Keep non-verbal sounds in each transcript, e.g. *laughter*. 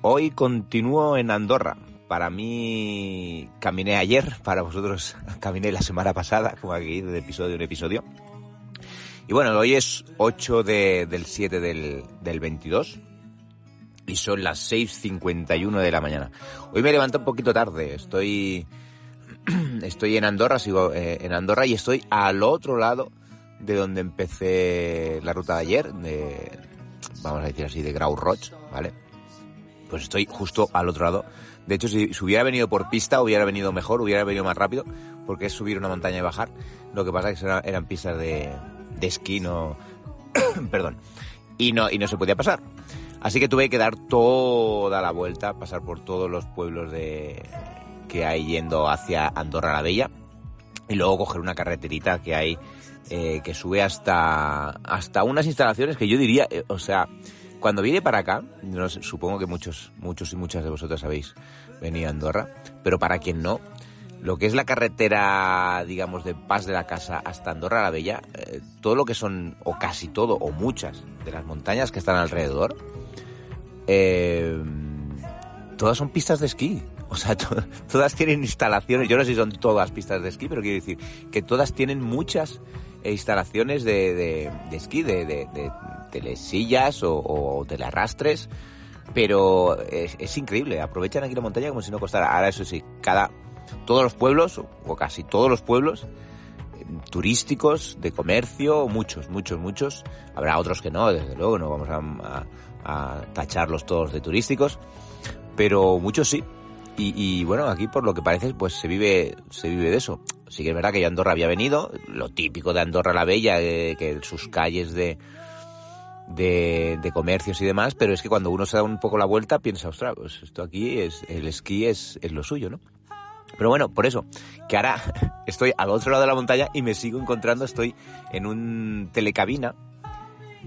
Hoy continúo en Andorra. Para mí caminé ayer, para vosotros *laughs* caminé la semana pasada, como aquí de episodio en episodio. Y bueno, hoy es 8 del 7 del, del 22 y son las 6.51 de la mañana. Hoy me levanto un poquito tarde, estoy, *clears throat* estoy en Andorra, sigo eh, en Andorra y estoy al otro lado de donde empecé la ruta de ayer, de, vamos a decir así, de Grau Roch, ¿vale? Pues estoy justo al otro lado. De hecho, si, hubiera venido por pista, hubiera venido mejor, hubiera venido más rápido, porque es subir una montaña y bajar. Lo que pasa es que eran, pistas de, de esquí, no... *coughs* Perdón. Y no, y no se podía pasar. Así que tuve que dar toda la vuelta, pasar por todos los pueblos de, que hay yendo hacia Andorra la Bella y luego coger una carreterita que hay eh, que sube hasta, hasta unas instalaciones que yo diría, eh, o sea, cuando vine para acá, no supongo que muchos, muchos y muchas de vosotros habéis venido a Andorra, pero para quien no, lo que es la carretera, digamos, de Paz de la Casa hasta Andorra la Bella, eh, todo lo que son, o casi todo, o muchas de las montañas que están alrededor, eh, todas son pistas de esquí. O sea, *laughs* todas tienen instalaciones, yo no sé si son todas pistas de esquí, pero quiero decir que todas tienen muchas instalaciones de, de, esquí, de, de, telesillas o, o telerastres, pero es, increíble, aprovechan aquí la montaña como si no costara. Ahora eso sí, cada, todos los pueblos, o casi todos los pueblos, turísticos, de comercio, muchos, muchos, muchos. Habrá otros que no, desde luego, no vamos a, tacharlos todos de turísticos, pero muchos sí. Y, bueno, aquí por lo que parece, pues se vive, se vive de eso. Sí que es verdad que ya Andorra había venido, lo típico de Andorra la Bella, eh, que sus calles de, de, comercios y demás, pero es que cuando uno se da un poco la vuelta piensa, ostras, pues esto aquí es, el esquí es, es lo suyo, ¿no? Pero bueno, por eso, que ahora *laughs* estoy al otro lado de la montaña y me sigo encontrando, estoy en un telecabina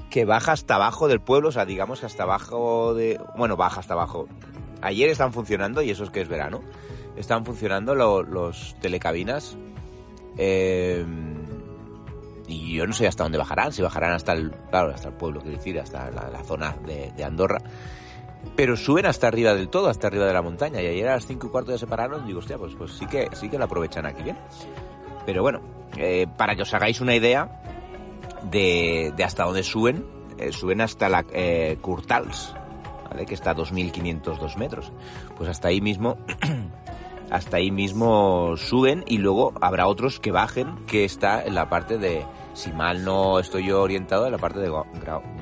que baja hasta abajo del pueblo, o sea, digamos hasta abajo de... Bueno, baja hasta abajo. Ayer están funcionando, y eso es que es verano, están funcionando los telecabinas. Eh, y yo no sé hasta dónde bajarán, si bajarán hasta el, claro, hasta el pueblo, quiero decir, hasta la, zona de, Andorra. Pero suben hasta arriba del todo, hasta arriba de la montaña. Y ayer a las 5 y cuarto ya se pararon, digo, hostia, pues, pues sí que sí que lo aprovechan aquí bien. Pero bueno, eh, para que os hagáis una idea de, hasta dónde suben, eh, suben hasta la eh, Curtals, ¿vale? que está a 2.502 metros. Pues hasta ahí mismo *clears throat* hasta ahí mismo suben y luego habrá otros que bajen, que está en la parte de, si mal no estoy yo orientado, en la parte de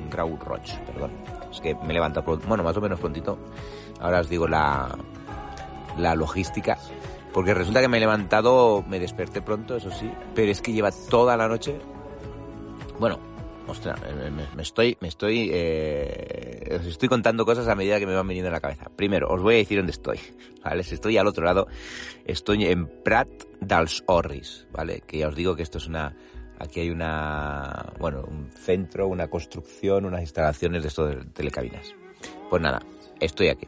Grau, Roche, perdón. Es que me levanto, bueno, más o menos prontito. Ahora os digo la, la logística. Porque resulta que me he levantado, me desperté pronto, eso sí, pero es que lleva toda la noche, bueno, Ostras, me, estoy, me estoy, eh, os estoy contando cosas a medida que me van viniendo a la cabeza. Primero, os voy a decir dónde estoy, ¿vale? Estoy al otro lado, estoy en Prat dels Orris, ¿vale? Que ya os digo que esto es una, aquí hay una, bueno, un centro, una construcción, unas instalaciones de esto de telecabinas. Pues nada, estoy aquí.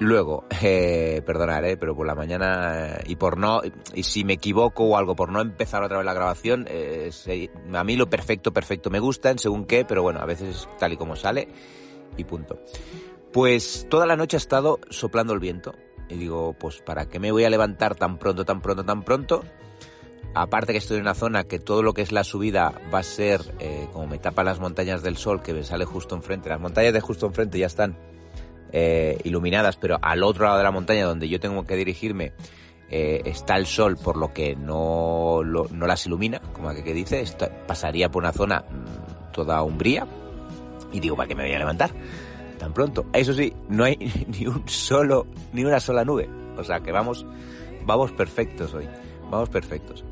Luego, *laughs* eh, perdonad, eh, pero por la mañana eh, y por no, y si me equivoco o algo, por no empezar otra vez la grabación, eh, a mí lo perfecto, perfecto me gusta, en según qué, pero bueno, a veces es tal y como sale y punto. Pues toda la noche ha estado soplando el viento y digo, pues ¿para qué me voy a levantar tan pronto, tan pronto, tan pronto? Aparte que estoy en una zona que todo lo que es la subida va a ser, como me tapan las montañas del sol que me sale justo enfrente, las montañas de justo enfrente ya están eh, iluminadas, pero al otro lado de la montaña donde yo tengo que dirigirme eh, está el sol, por lo que no, no las ilumina, como que, que dice, pasaría por una zona mm, toda umbría y digo, ¿para qué me voy a levantar tan pronto? Eso sí, no hay *laughs* ni un solo, ni una sola nube, o sea que vamos, vamos perfectos hoy, vamos perfectos.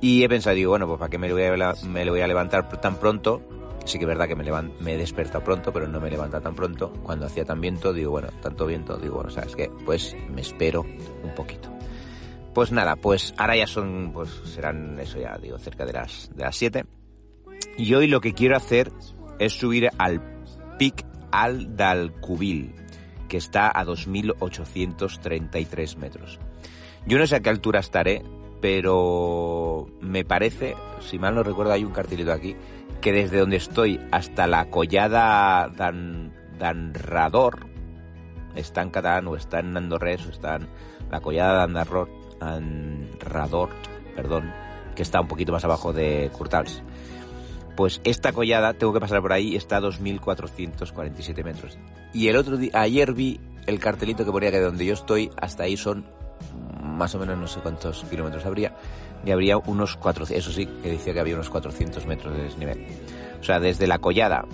Y he pensado, digo, bueno, pues ¿para qué me, me voy a levantar tan pronto? Sí que es verdad que me, me he despertado pronto, pero no me he levantado tan pronto. Cuando hacía tan viento, digo, bueno, tanto viento, digo, bueno, ¿sabes qué? Pues me espero un poquito. Pues nada, pues ahora ya son, pues serán eso ya, digo, cerca de las, de las 7. Y hoy lo que quiero hacer es subir al Pic Al Dalcubil, que está a 2.833 metros. Yo no sé a qué altura estaré, pero me parece, si mal no recuerdo, hay un cartelito aquí, que desde donde estoy hasta la collada Dan, Danrador, está en catalán o está en andorrés o está en la collada Danrador, Anrador, perdón, que está un poquito más abajo de Curtals. Pues esta collada, tengo que pasar por ahí, está a 2.447 metros. Y el otro día, ayer vi el cartelito que ponía que de donde yo estoy hasta ahí son más o menos no sé cuántos kilómetros habría, y habría unos 400, eso sí, que decía que había unos 400 metros de desnivel. O sea, desde la collada,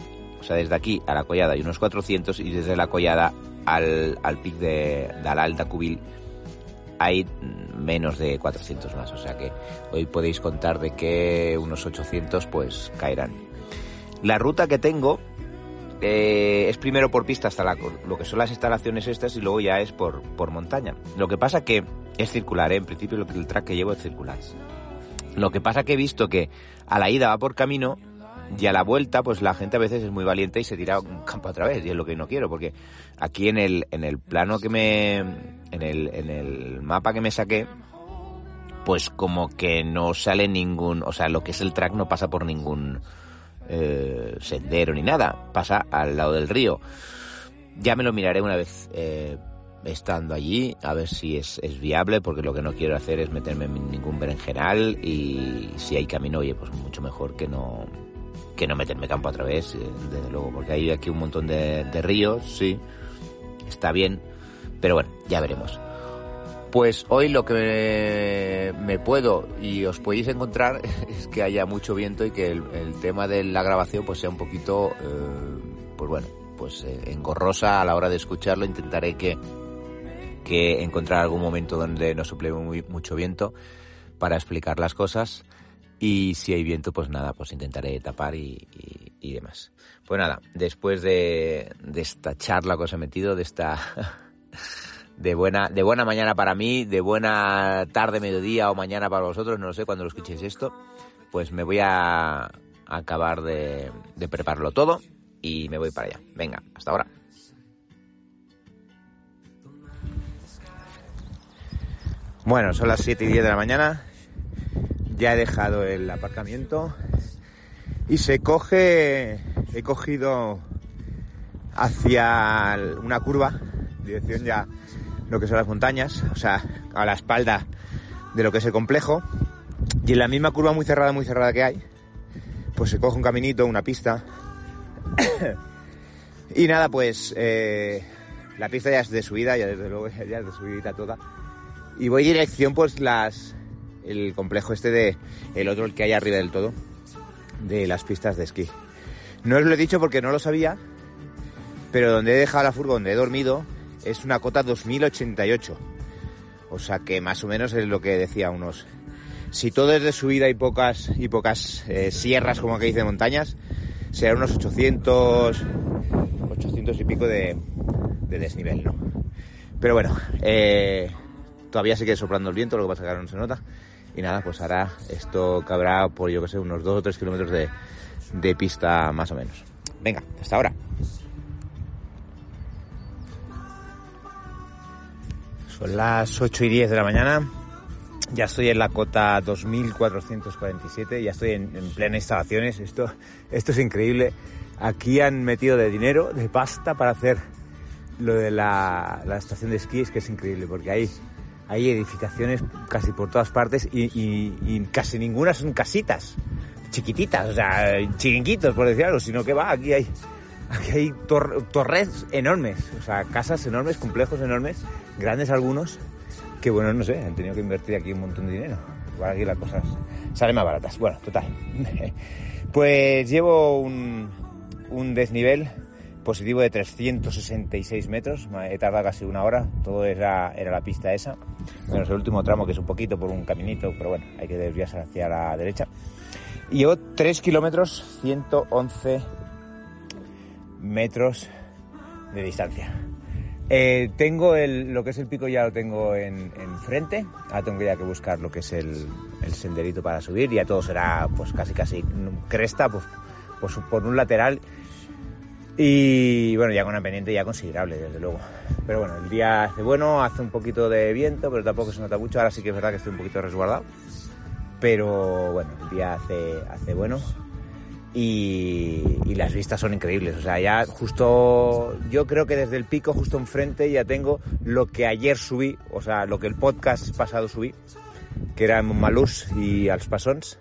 o sea, desde aquí a la collada hay unos 400 y desde la collada al, al pic de, de la Alta Cubil hay menos de 400 más. O sea que hoy podéis contar de que unos 800 pues caerán. La ruta que tengo eh, es primero por pista hasta lo que son las instalaciones estas y luego ya es por, por montaña. Lo que pasa que es circular, ¿eh? en principio el track que llevo es circular. Lo que pasa que he visto que a la ida va por camino y a la vuelta, pues la gente a veces es muy valiente y se tira un campo otra vez, y es lo que no quiero, porque aquí en el, en el plano que me. En el, en el mapa que me saqué, pues como que no sale ningún. O sea, lo que es el track no pasa por ningún eh, sendero ni nada, pasa al lado del río. Ya me lo miraré una vez eh, estando allí, a ver si es, viable, porque lo que no quiero hacer es meterme en ningún berenjenal y si hay camino, oye, pues mucho mejor que no, que no meterme campo a través, eh, desde luego, porque hay aquí un montón de, ríos, sí, está bien, pero bueno, ya veremos. Pues hoy lo que me, puedo y os podéis encontrar *laughs* es que haya mucho viento y que el, tema de la grabación pues sea un poquito, eh, pues bueno, pues eh, engorrosa a la hora de escucharlo. Intentaré que, que encontrar algún momento donde no suple muy, mucho viento para explicar las cosas. Y si hay viento, pues nada, pues intentaré tapar y, demás. Pues nada, después de, esta charla que os he metido, de esta *laughs* de buena, de buena mañana para mí, de buena tarde, mediodía o mañana para vosotros, no lo sé cuando lo escuchéis esto, pues me voy a acabar de, de prepararlo todo y me voy para allá. Venga, hasta ahora. Bueno, son las 7 y 10 de la mañana ya he dejado el aparcamiento y se coge, he cogido hacia una curva, dirección ya lo que son las montañas, o sea, a la espalda de lo que es el complejo, y en la misma curva muy cerrada, muy cerrada que hay, pues se coge un caminito, una pista, *coughs* y nada, pues eh, la pista ya es de subida, ya desde luego *laughs* ya es de subida toda, y voy dirección pues las el complejo este de el otro el que hay arriba del todo de las pistas de esquí. No os lo he dicho porque no lo sabía, pero donde he dejado la furgo, donde he dormido, es una cota 2088. O sea que más o menos es lo que decía unos. Si todo es de subida y pocas y pocas eh, sierras como que dice montañas, será unos 800 800 y pico de, de desnivel, ¿no? Pero bueno, eh, todavía sigue soplando el viento, lo que pasa que ahora no se nota. Y nada, pues ahora esto cabrá por yo que sé, unos 2 o 3 kilómetros de, de pista más o menos. Venga, hasta ahora. Son las 8 y 10 de la mañana. Ya estoy en la cota 2447, ya estoy en, en plena instalaciones. Esto, esto es increíble. Aquí han metido de dinero, de pasta para hacer lo de la, la estación de esquí, es que es increíble, porque ahí hay edificaciones casi por todas partes y, casi ninguna son casitas chiquititas, o sea, chiringuitos, por decir algo, sino que va, aquí hay, aquí hay torres enormes, o sea, casas enormes, complejos enormes, grandes algunos, que bueno, no sé, han tenido que invertir aquí un montón de dinero. Igual aquí las cosas salen más baratas. Bueno, total. *laughs* pues llevo un, desnivel positivo de 366 metros, he tardado casi una hora, todo era, era la pista esa, menos el último tramo que es un poquito por un caminito, pero bueno, hay que desviarse hacia la derecha. Y llevo 3 kilómetros 111 metros de distancia. Eh, tengo el, lo que es el pico ya lo tengo en, frente. Ahora tengo ya que buscar lo que es el, senderito para subir. Ya todo será pues casi casi cresta pues, pues, por un lateral. Y bueno, ya con una pendiente ya considerable, desde luego. Pero bueno, el día hace bueno, hace un poquito de viento, pero tampoco se nota mucho. Ahora sí que es verdad que estoy un poquito resguardado. Pero bueno, el día hace, hace bueno y, las vistas son increíbles. O sea, ya justo, yo creo que desde el pico justo enfrente ya tengo lo que ayer subí, o sea, lo que el podcast pasado subí, que era Malús y Alspasons,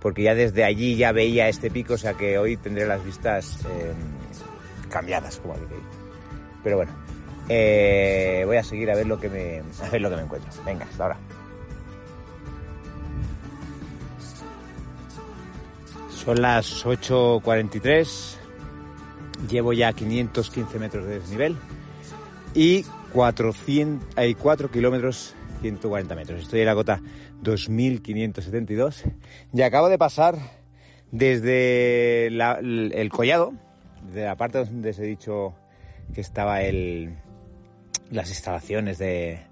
porque ya desde allí ya veía este pico, o sea que hoy tendré las vistas em, cambiadas, como diréis. Pero bueno, eh, voy a seguir a ver lo que me, a ver lo que me encuentro. Venga, hasta ahora. Son las 8.43, llevo ya 515 metros de desnivel y 4 kilómetros 140 metros. Estoy en la cota 2572 y acabo de pasar desde el, collado, de la parte donde os he dicho que estaba el, las instalaciones de,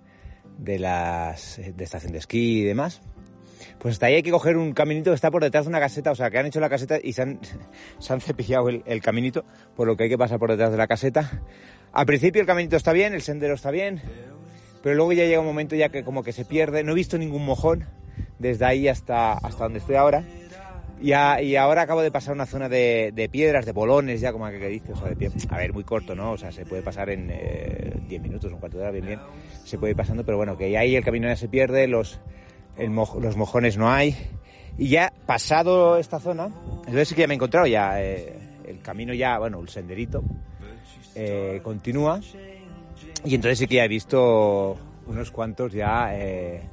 de, las, de estación de esquí y demás pues hasta ahí hay que coger un caminito que está por detrás de una caseta, o sea, que han hecho la caseta y se han, *laughs* cepillado el, caminito, por lo que hay que pasar por detrás de la caseta. Al principio el caminito está bien, el sendero está bien, pero luego ya llega un momento ya que como que se pierde. No he visto ningún mojón desde ahí hasta, hasta donde estoy ahora. Y, ahora acabo de pasar una zona de, piedras, de bolones, ya como que dice, o sea, de pie. A ver, muy corto, ¿no? O sea, se puede pasar en 10 eh, minutos, un cuarto de hora, bien, bien. Se puede ir pasando, pero bueno, que ahí el camino ya se pierde, los, los mojones no hay. Y ya pasado esta zona, entonces sí que ya me he encontrado ya eh, el camino ya, bueno, el senderito eh, continúa. Y entonces sí que ya he visto unos cuantos ya eh,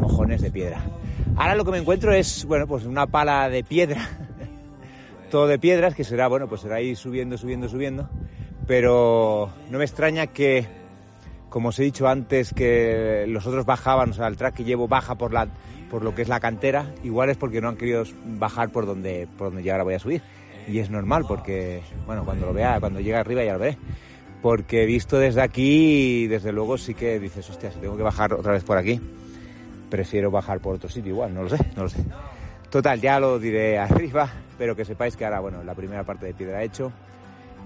mojones de piedra. Ahora lo que me encuentro es, bueno, pues una pala de piedra, *laughs* todo de piedras, que será, bueno, pues será ir subiendo, subiendo, subiendo. Pero no me extraña que como os he dicho antes, que los otros bajaban, o sea, el track que llevo baja por, la, por lo que es la cantera, igual es porque no han querido bajar por donde, por donde yo ahora voy a subir. Y es normal, porque, bueno, cuando lo vea, cuando llegue arriba ya lo veré. Porque visto desde aquí, desde luego sí que dices, hostia, si tengo que bajar otra vez por aquí, prefiero bajar por otro sitio igual, no lo sé, no lo sé. Total, ya lo diré *laughs* arriba, pero que sepáis que ahora, bueno, la primera parte de piedra he hecho.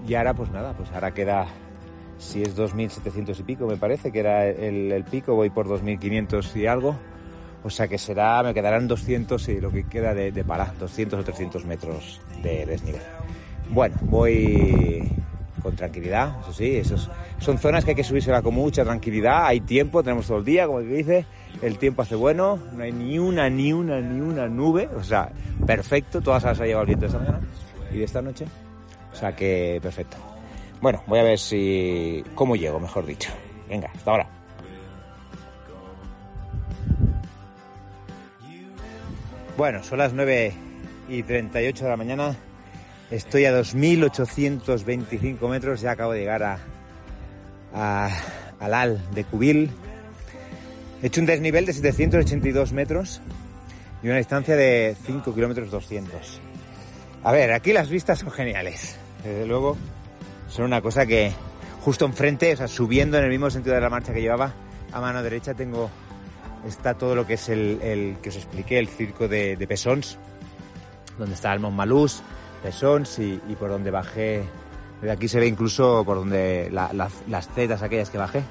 Y ahora, pues nada, pues ahora queda si es 2.700 y pico, me parece que era el, pico, voy por 2.500 y algo. O sea que será, me quedarán 200 y lo que queda de, de 200 o 300 metros de desnivel. Bueno, voy con tranquilidad, eso sí, esos, son zonas que hay que subirse con mucha tranquilidad, hay tiempo, tenemos todo el día, como que dice, el tiempo hace bueno, no hay ni una, ni una, ni una nube, o sea, perfecto, todas las ha llevado el viento esta mañana y de esta noche, o sea que perfecto. Bueno, voy a ver si... cómo llego, mejor dicho. Venga, hasta ahora. Bueno, son las 9 y 38 de la mañana. Estoy a 2.825 metros. Ya acabo de llegar a, a, al Al de Cubil. He hecho un desnivel de 782 metros y una distancia de 5 kilómetros 200. A ver, aquí las vistas son geniales. Desde luego, son una cosa que justo enfrente, o sea, subiendo en el mismo sentido de la marcha que llevaba, a mano derecha tengo, está todo lo que es el, que os expliqué, el circo de, Pesons, donde está el Montmalús, Pesons y, por donde bajé, de aquí se ve incluso por donde las zetas aquellas que bajé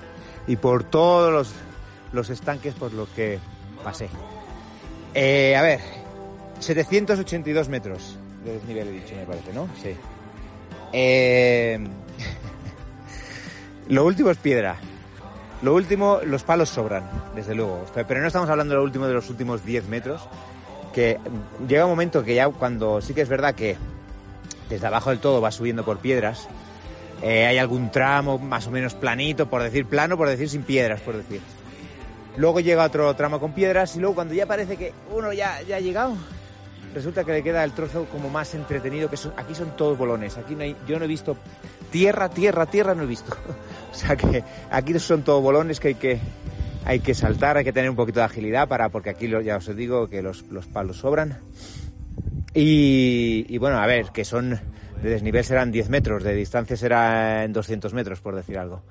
y por todos los, los estanques por los que pasé. Eh, a ver, 782 metros de desnivel he dicho, me parece, ¿no? Sí. Eh, *laughs* lo último es piedra. Lo último, los palos sobran, desde luego. Pero no estamos hablando de lo último de los últimos 10 metros, que llega un momento que ya cuando sí que es verdad que desde abajo del todo va subiendo por piedras, eh, hay algún tramo más o menos planito, por decir plano, por decir sin piedras, por decir. Luego llega otro tramo con piedras y luego cuando ya parece que uno ya, ya ha llegado, resulta que le queda el trozo como más entretenido, que aquí son todos bolones, aquí no hay, yo no he visto tierra, tierra, tierra, no he visto. *laughs* o sea que aquí son todos bolones que hay que, hay que saltar, hay que tener un poquito de agilidad para, porque aquí ya os digo que los, palos sobran. Y, bueno, a ver, que son de desnivel serán 10 metros, de distancia serán 200 metros, por decir algo.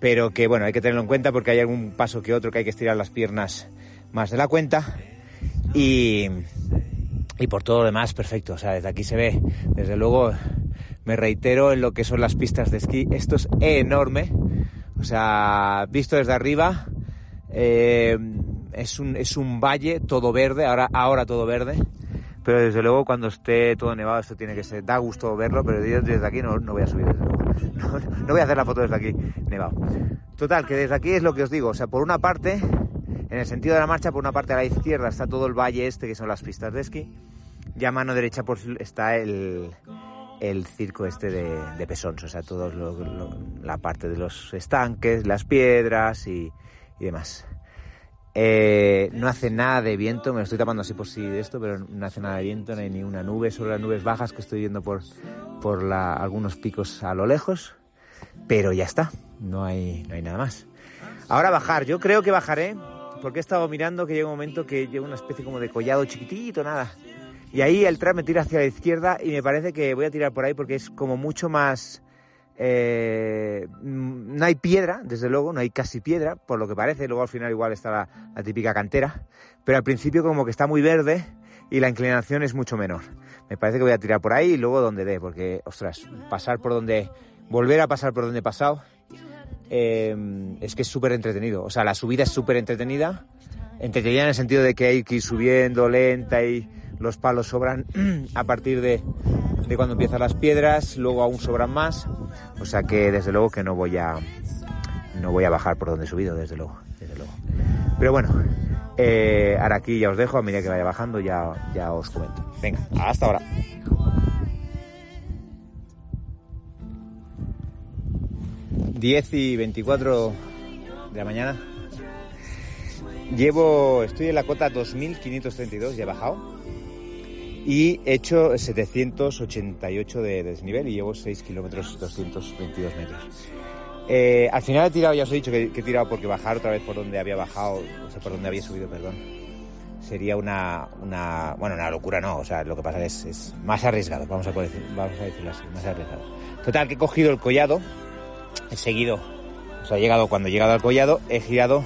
Pero que bueno, hay que tenerlo en cuenta porque hay algún paso que otro que hay que estirar las piernas más de la cuenta. Y, y por todo lo demás, perfecto. O sea, desde aquí se ve, desde luego, me reitero en lo que son las pistas de esquí. Esto es enorme. O sea, visto desde arriba, eh, es, un, es un valle todo verde, ahora, ahora todo verde. Pero desde luego cuando esté todo nevado esto tiene que ser, da gusto verlo, pero desde aquí no, voy a subir desde luego. *laughs* No, voy a hacer la foto desde aquí, nevado. Total, que desde aquí es lo que os digo, o sea, por una parte, en el sentido de la marcha, por una parte a la izquierda está todo el valle este, que son las pistas de esquí, y a mano derecha pues, está el, el circo este de, de Pesons, o sea, toda la parte de los estanques, las piedras y, demás. Eh, no hace nada de viento, me lo estoy tapando así por si de esto, pero no hace nada de viento, no hay ni una nube, solo las nubes bajas que estoy viendo por, por algunos picos a lo lejos, pero ya está, no hay, no hay nada más. Ahora bajar, yo creo que bajaré, porque he estado mirando que llega un momento que llega una especie como de collado chiquitito, nada. Y ahí el tram me tira hacia la izquierda y me parece que voy a tirar por ahí porque es como mucho más eh, no hay piedra, desde luego, no hay casi piedra, por lo que parece. Luego al final igual está la, típica cantera, pero al principio como que está muy verde y la inclinación es mucho menor. Me parece que voy a tirar por ahí y luego donde dé, porque, ostras, pasar por donde, volver a pasar por donde he pasado, eh, es que es súper entretenido. O sea, la subida es súper entretenida, entretenida en el sentido de que hay que ir subiendo lenta y los palos sobran *clears throat* a partir de, de cuando empiezan las piedras, luego aún sobran más, o sea que desde luego que no voy a no voy a bajar por donde he subido, desde luego, desde luego. Pero bueno, eh, ahora aquí ya os dejo, a medida que vaya bajando ya, ya os comento. Venga, hasta ahora. ...10 y 24 de la mañana. Llevo, estoy en la cota 2532, ya he bajado y he hecho 788 de, desnivel y llevo 6 kilómetros 222 metros. Eh, al final he tirado, ya os he dicho que, he tirado porque bajar otra vez por donde había bajado, o sea, por donde había subido, perdón, sería una, una, bueno, una locura no, o sea, lo que pasa es, es más arriesgado, vamos a, decir, vamos a decirlo así, más arriesgado. Total, que he cogido el collado, he seguido, o sea, he llegado, cuando he llegado al collado, he girado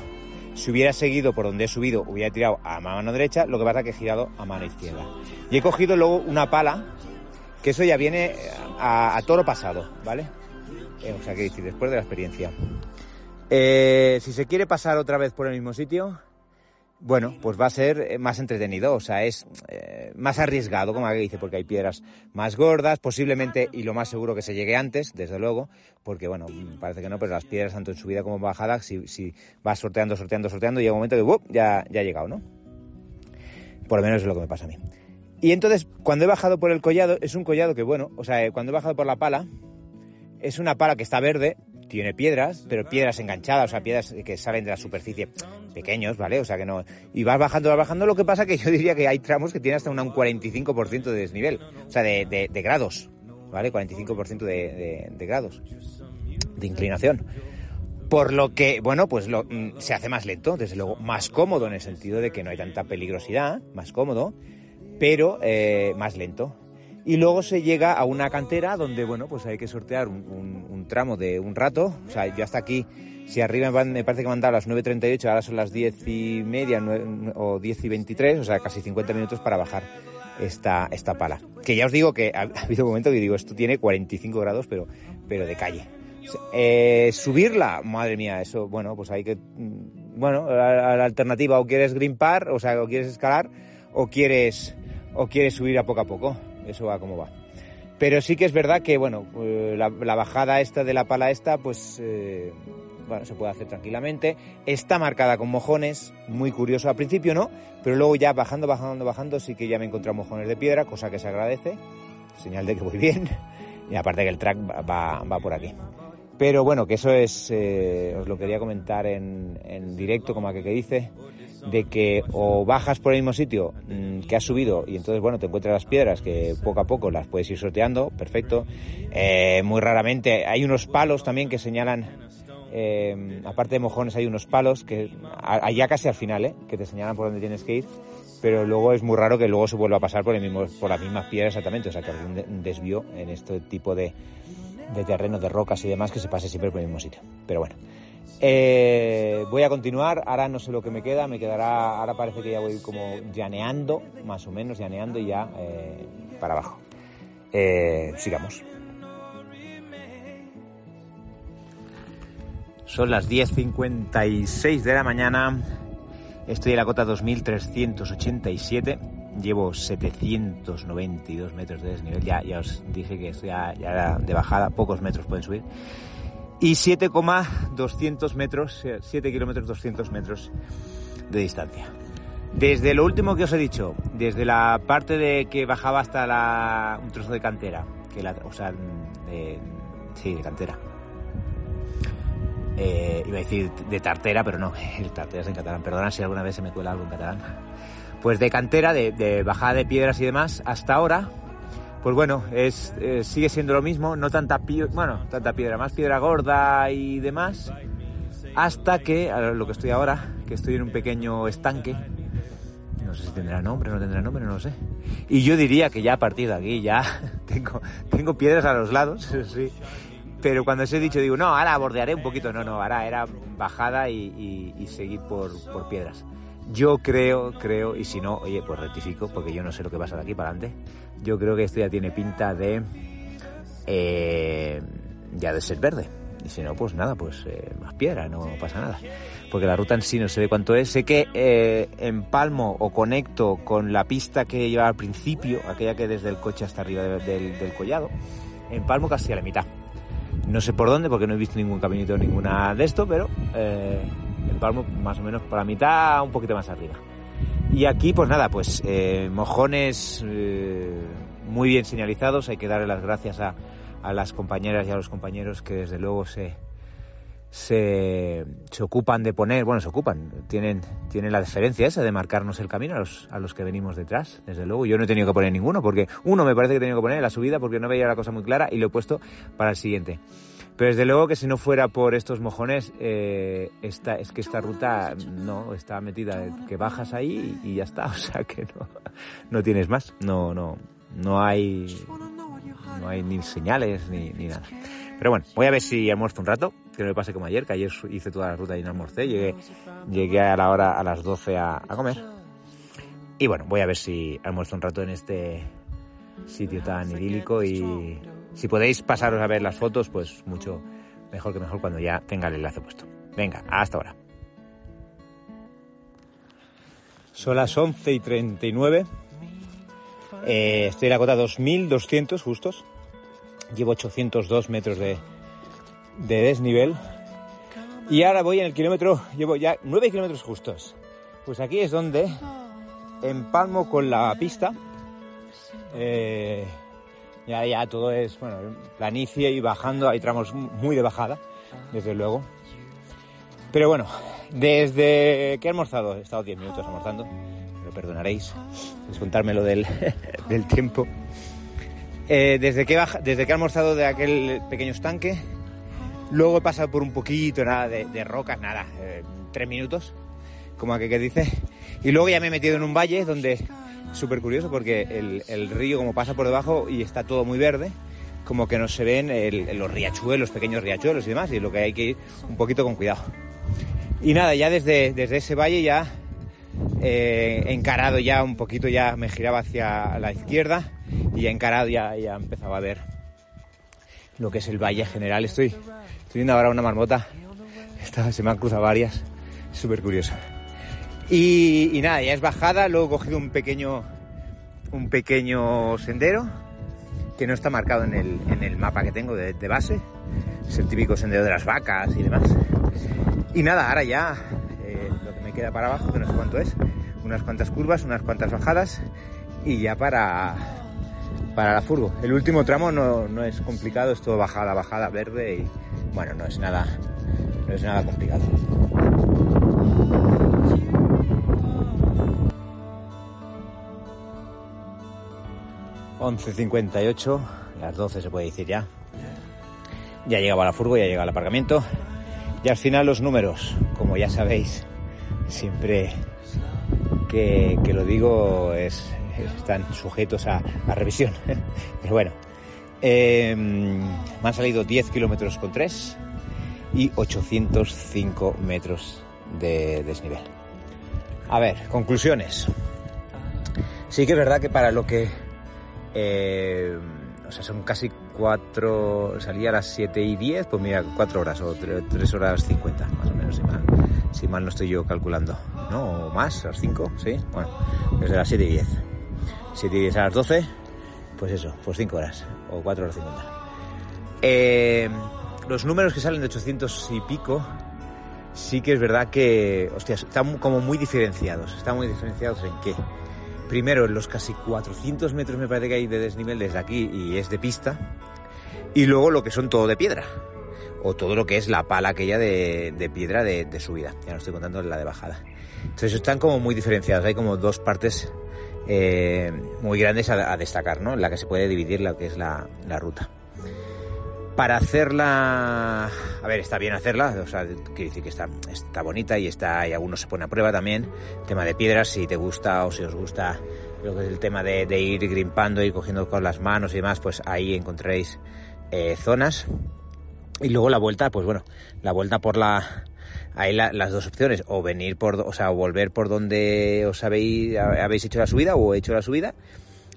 si hubiera seguido por donde he subido, hubiera tirado a mano derecha, lo que pasa que he girado a mano izquierda. Y he cogido luego una pala, que eso ya viene a, toro pasado, ¿vale? Eh, o sea, que decir, después de la experiencia. Eh, si se quiere pasar otra vez por el mismo sitio, bueno, pues va a ser eh, más entretenido, o sea, es eh, más arriesgado, como dice, porque hay piedras más gordas, posiblemente, y lo más seguro que se llegue antes, desde luego, porque bueno, parece que no, pero las piedras, tanto en subida como en bajada, si, si vas sorteando, sorteando, sorteando, llega un momento que ya, ya ha llegado, ¿no? Por lo menos es lo que me pasa a mí. Y entonces, cuando he bajado por el collado, es un collado que, bueno, o sea, cuando he bajado por la pala, es una pala que está verde, tiene piedras, pero piedras enganchadas, o sea, piedras que salen de la superficie pequeños, ¿vale? O sea que no. Y vas bajando, vas bajando. Lo que pasa que *laughs* yo diría que hay tramos que tienen hasta un 45% de desnivel, o sea, de, grados, ¿vale? 45% de, de, grados de inclinación. Por lo que, bueno, pues lo, mm, se hace más lento, desde luego, más cómodo en el sentido de que no hay tanta peligrosidad, más cómodo, pero eh, más lento y luego se llega a una cantera donde, bueno, pues hay que sortear un, tramo de un rato. O sea, yo hasta aquí, si arriba me parece que me han dado las 9.38, ahora son las 10 y media o 10 y 23, o sea, casi 50 minutos para bajar esta, esta pala. Que ya os digo que ha, *laughs* habido un momento que digo, esto tiene 45 grados, pero, pero de calle. Eh, subirla, madre mía, eso, bueno, pues hay que, mm, bueno, la, la alternativa o quieres grimpar, o sea, o quieres escalar, o quieres, o quieres subir a poco a poco eso va como va. Pero sí que es verdad que, bueno, eh, la, bajada esta de la pala esta, pues, eh, bueno, se puede hacer tranquilamente. Está marcada con mojones, muy curioso. Al principio no, pero luego ya bajando, bajando, bajando, sí que ya me he mojones de piedra, cosa que se agradece. Señal de que voy bien. *laughs* Y aparte que el track va, va por aquí. Pero bueno, que eso es, eh, os lo quería comentar en, en directo, como aquel que dice de que o bajas por el mismo sitio mm, que has subido y entonces, bueno, te encuentras las piedras que poco a poco las puedes ir sorteando, perfecto. Eh, muy raramente hay unos palos también que señalan eh, aparte de mojones hay unos palos que allá casi al final, ¿eh? que te señalan por dónde tienes que ir, pero luego es muy raro que luego se vuelva a pasar por, el mismo, por las mismas piedras exactamente, o sea que algún desvío en este tipo de, de terreno, de rocas y demás, que se pase siempre por el mismo sitio. Pero bueno, eh, voy a continuar, ahora no sé lo que me queda, me quedará, ahora parece que ya voy como llaneando, más o menos llaneando y ya eh, para abajo. Eh, sigamos. Son las 10.56 de la mañana. Estoy en la cota 2387. Llevo 792 metros de desnivel. Ya, ya os dije que estoy ya, de bajada. Pocos metros pueden subir. Y 7,200 metros, 7 kilómetros 200 metros de distancia. Desde lo último que os he dicho, desde la parte de que bajaba hasta la, un trozo de cantera, que la, o sea, sí, de cantera, eh, iba a decir de tartera, pero no, el tartera es en catalán. Perdona si alguna vez se me cuela algo en catalán. Pues de cantera, de, bajada de piedras y demás, hasta ahora, pues bueno, es, eh, sigue siendo lo mismo, no tanta, bueno, tanta piedra, más piedra gorda y demás, hasta que, lo que estoy ahora, que estoy en un pequeño estanque, no sé si tendrá nombre, no tendrá nombre, no lo sé. Y yo diría que ya a partir de aquí ya *laughs* tengo, tengo piedras a los lados, *laughs* sí, pero cuando os he dicho, digo, no, ahora bordearé un poquito. No, no, ahora era bajada y, seguir por, piedras. Yo creo, creo, y si no, oye, pues rectifico, porque yo no sé lo que pasa de aquí para adelante. Yo creo que esto ya tiene pinta de. Eh, ya de ser verde. Y si no, pues nada, pues eh, más piedra, no pasa nada. Porque la ruta en sí no sé de cuánto es. Sé que eh, empalmo o conecto con la pista que lleva al principio, aquella que desde el coche hasta arriba del, del collado, empalmo casi a la mitad. No sé por dónde, porque no he visto ningún caminito, ninguna de esto, pero eh, el palmo más o menos por la mitad, un poquito más arriba. Y aquí, pues nada, pues eh, mojones eh, muy bien señalizados. Hay que darle las gracias a, a las compañeras y a los compañeros que desde luego se, se, se, ocupan de poner, bueno, se ocupan, tienen, tienen la deferencia esa de marcarnos el camino a los, a los que venimos detrás, desde luego. Yo no he tenido que poner ninguno, porque uno me parece que he tenido que poner en la subida porque no veía la cosa muy clara y lo he puesto para el siguiente. Pero desde luego que si no fuera por estos mojones, eh, esta, es que esta ruta no está metida, que bajas ahí y, ya está, *laughs* o sea que no, no tienes más, no, no, no hay, no hay ni señales ni, nada. Pero bueno, voy a ver si almuerzo un rato, que no me pase como ayer, que ayer hice toda la ruta y no almorcé, llegué, llegué a la hora a las 12 a, comer. Y bueno, voy a ver si almuerzo un rato en este sitio tan idílico y si podéis pasaros a ver las fotos, pues mucho mejor que mejor cuando ya tenga el enlace puesto. Venga, hasta ahora. Son las 11 y 39. Eh, estoy en la cota 2200 justos llevo 802 metros de, desnivel y ahora voy en el kilómetro, llevo ya 9 kilómetros justos. Pues aquí es donde empalmo con la pista. Eh, ya, ya todo es, bueno, planicie y bajando, hay tramos muy de bajada, desde luego. Pero bueno, desde que he almorzado, he estado 10 minutos almorzando, lo perdonaréis, es contármelo del, *laughs* del tiempo. Eh, desde, que desde que he almorzado de aquel pequeño estanque, luego he pasado por un poquito, nada, de, rocas, nada, eh, tres minutos, como aquel que dice, y luego ya me he metido en un valle donde, súper curioso, porque el, río como pasa por debajo y está todo muy verde, como que no se ven los riachuelos, pequeños riachuelos y demás, y lo que hay que ir un poquito con cuidado. Y nada, ya desde, desde ese valle ya eh, encarado ya un poquito, ya me giraba hacia la izquierda y ya encarado ya, ya empezaba a ver lo que es el valle general. Estoy, estoy ahora una marmota, Esta, se me han cruzado varias, súper curioso. Y, nada, ya es bajada, luego he cogido un pequeño, un pequeño sendero que no está marcado en el, en el mapa que tengo de, base, es el típico sendero de las vacas y demás. Y nada, ahora ya eh, lo que me queda para abajo, que no sé cuánto es, unas cuantas curvas, unas cuantas bajadas y ya para, para la furgo. El último tramo no, no, es complicado, es todo bajada, bajada, verde y bueno, no es nada, no es nada complicado. ...11.58... ...las 12 se puede decir ya... ...ya llegaba la furgo, ya llegaba al aparcamiento... Y al final los números, como ya sabéis, siempre que, lo digo es, están sujetos a, revisión. *laughs* Pero bueno, em, me han salido 10 kilómetros con 3 y 805 metros de desnivel. A ver, conclusiones. Sí que es verdad que para lo que... Eh, o sea, son casi 4... Salía a las 7 y 10, pues mira, 4 horas o 3, horas 50, más o menos, si mal, si mal no estoy yo calculando. ¿No? ¿O más? ¿A las 5? Sí. Bueno, desde las 7 y 10. 7 y 10 a las 12, pues eso, pues 5 horas o 4 horas 50. Eh, los números que salen de 800 y pico, sí que es verdad que, hostias, están como muy diferenciados. Están muy diferenciados en qué. Primero, en los casi 400 metros me parece que hay de desnivel desde aquí y es de pista. Y luego lo que son todo de piedra. O todo lo que es la pala aquella de, piedra de, subida. Ya no estoy contando la de bajada. Entonces están como muy diferenciados. Hay como dos partes eh, muy grandes a, destacar, ¿no? La que se puede dividir lo que es la ruta para hacerla, a ver, está bien hacerla, o sea, quiero decir que está, está bonita y está, y algunos se pone a prueba también, tema de piedras, si te gusta o si os gusta lo que es el tema de, ir grimpando, y cogiendo con las manos y demás, pues ahí encontraréis eh, zonas. Y luego la vuelta, pues bueno, la vuelta por la, hay las dos opciones, o venir por, o sea, o volver por donde os habéis, habéis hecho la subida o he hecho la subida,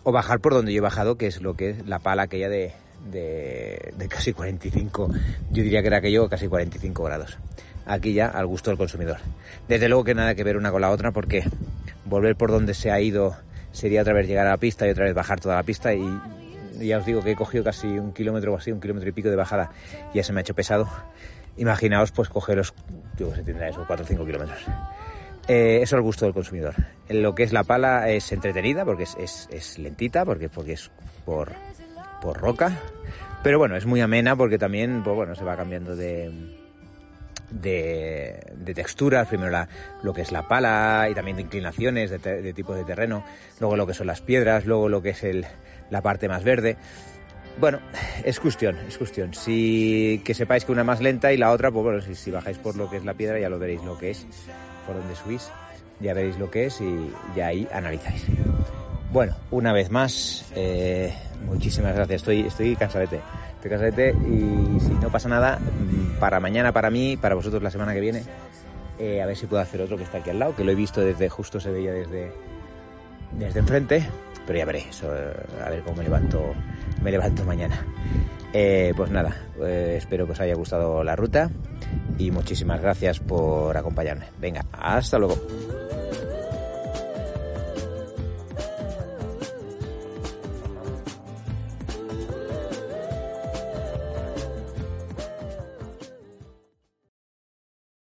o bajar por donde yo he bajado, que es lo que es la pala aquella de, de, casi 45, yo diría que era aquello casi 45 grados. Aquí ya al gusto del consumidor. Desde luego que nada que ver una con la otra porque volver por donde se ha ido sería otra vez llegar a la pista y otra vez bajar toda la pista y ya os digo que he cogido casi un kilómetro o así, un kilómetro y pico de bajada y ya se me ha hecho pesado. Imaginaos pues cogeros, yo se tendrá eso, 4 o 5 kilómetros. Eh, eso al gusto del consumidor. Lo que es la pala es entretenida porque es, es lentita, porque, porque es por, por roca. Pero bueno, es muy amena porque también, pues bueno, se va cambiando de, de, de texturas, primero la, lo que es la pala y también de inclinaciones, de, de, tipos de terreno, luego lo que son las piedras, luego lo que es el, la parte más verde. Bueno, es cuestión, es cuestión. Si que sepáis que una es más lenta y la otra, pues bueno, si, si, bajáis por lo que es la piedra ya lo veréis lo que es, por donde subís, ya veréis lo que es y ya ahí analizáis. Bueno, una vez más, eh, muchísimas gracias. Estoy, estoy cansadete. Estoy cansadete y si no pasa nada, mm, para mañana, para mí, para vosotros la semana que viene, eh, a ver si puedo hacer otro que está aquí al lado, que lo he visto desde, justo se veía desde, desde enfrente, pero ya veré, a ver cómo me levanto, me levanto mañana. Eh, pues nada, espero que os haya gustado la ruta y muchísimas gracias por acompañarme. Venga, hasta luego.